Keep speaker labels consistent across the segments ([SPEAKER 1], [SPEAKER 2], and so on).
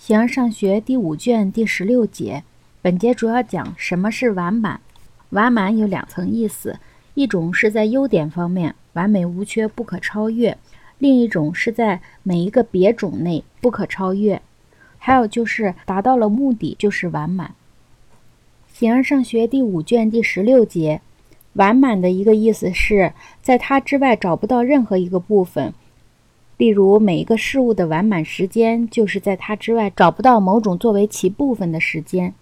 [SPEAKER 1] 形而上学第五卷第十六节，本节主要讲什么是完满。完满有两层意思，一种是在优点方面完美无缺、不可超越；另一种是在每一个别种内不可超越。还有就是达到了目的就是完满。形而上学第五卷第十六节，完满的一个意思是在它之外找不到任何一个部分。例如，每一个事物的完满时间，就是在它之外找不到某种作为其部分的时间。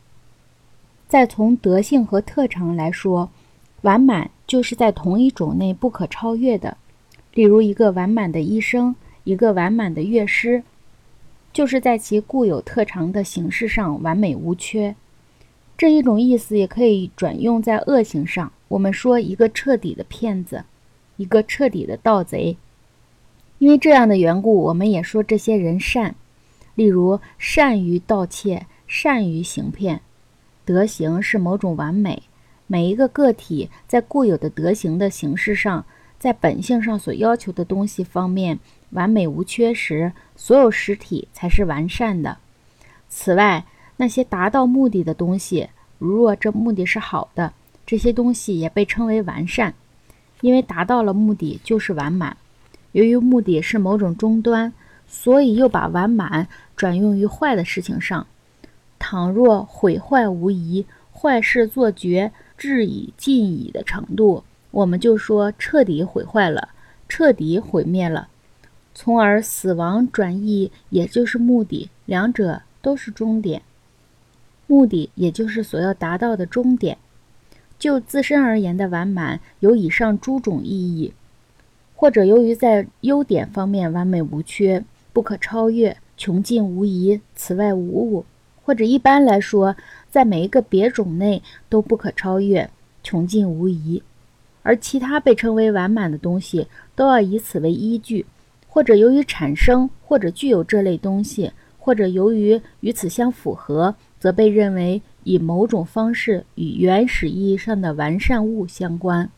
[SPEAKER 1] 再从德性和特长来说，完满就是在同一种内不可超越的。例如，一个完满的医生，一个完满的乐师，就是在其固有特长的形式上完美无缺。这一种意思也可以转用在恶行上。我们说一个彻底的骗子，一个彻底的盗贼。因为这样的缘故，我们也说这些人善，例如善于盗窃，善于行骗。德行是某种完美，每一个个体在固有的德行的形式上，在本性上所要求的东西方面完美无缺时，所有实体才是完善的。此外，那些达到目的的东西，如若这目的是好的，这些东西也被称为完善，因为达到了目的就是完满。由于目的是某种终端，所以又把完满转用于坏的事情上。倘若毁坏无疑，坏事做绝，至以尽矣的程度，我们就说彻底毁坏了，彻底毁灭了。从而死亡转移，也就是目的，两者都是终点。目的也就是所要达到的终点。就自身而言的完满，有以上诸种意义。或者由于在优点方面完美无缺、不可超越、穷尽无疑，此外无物；或者一般来说，在每一个别种内都不可超越、穷尽无疑，而其他被称为完满的东西都要以此为依据；或者由于产生或者具有这类东西，或者由于与此相符合，则被认为以某种方式与原始意义上的完善物相关。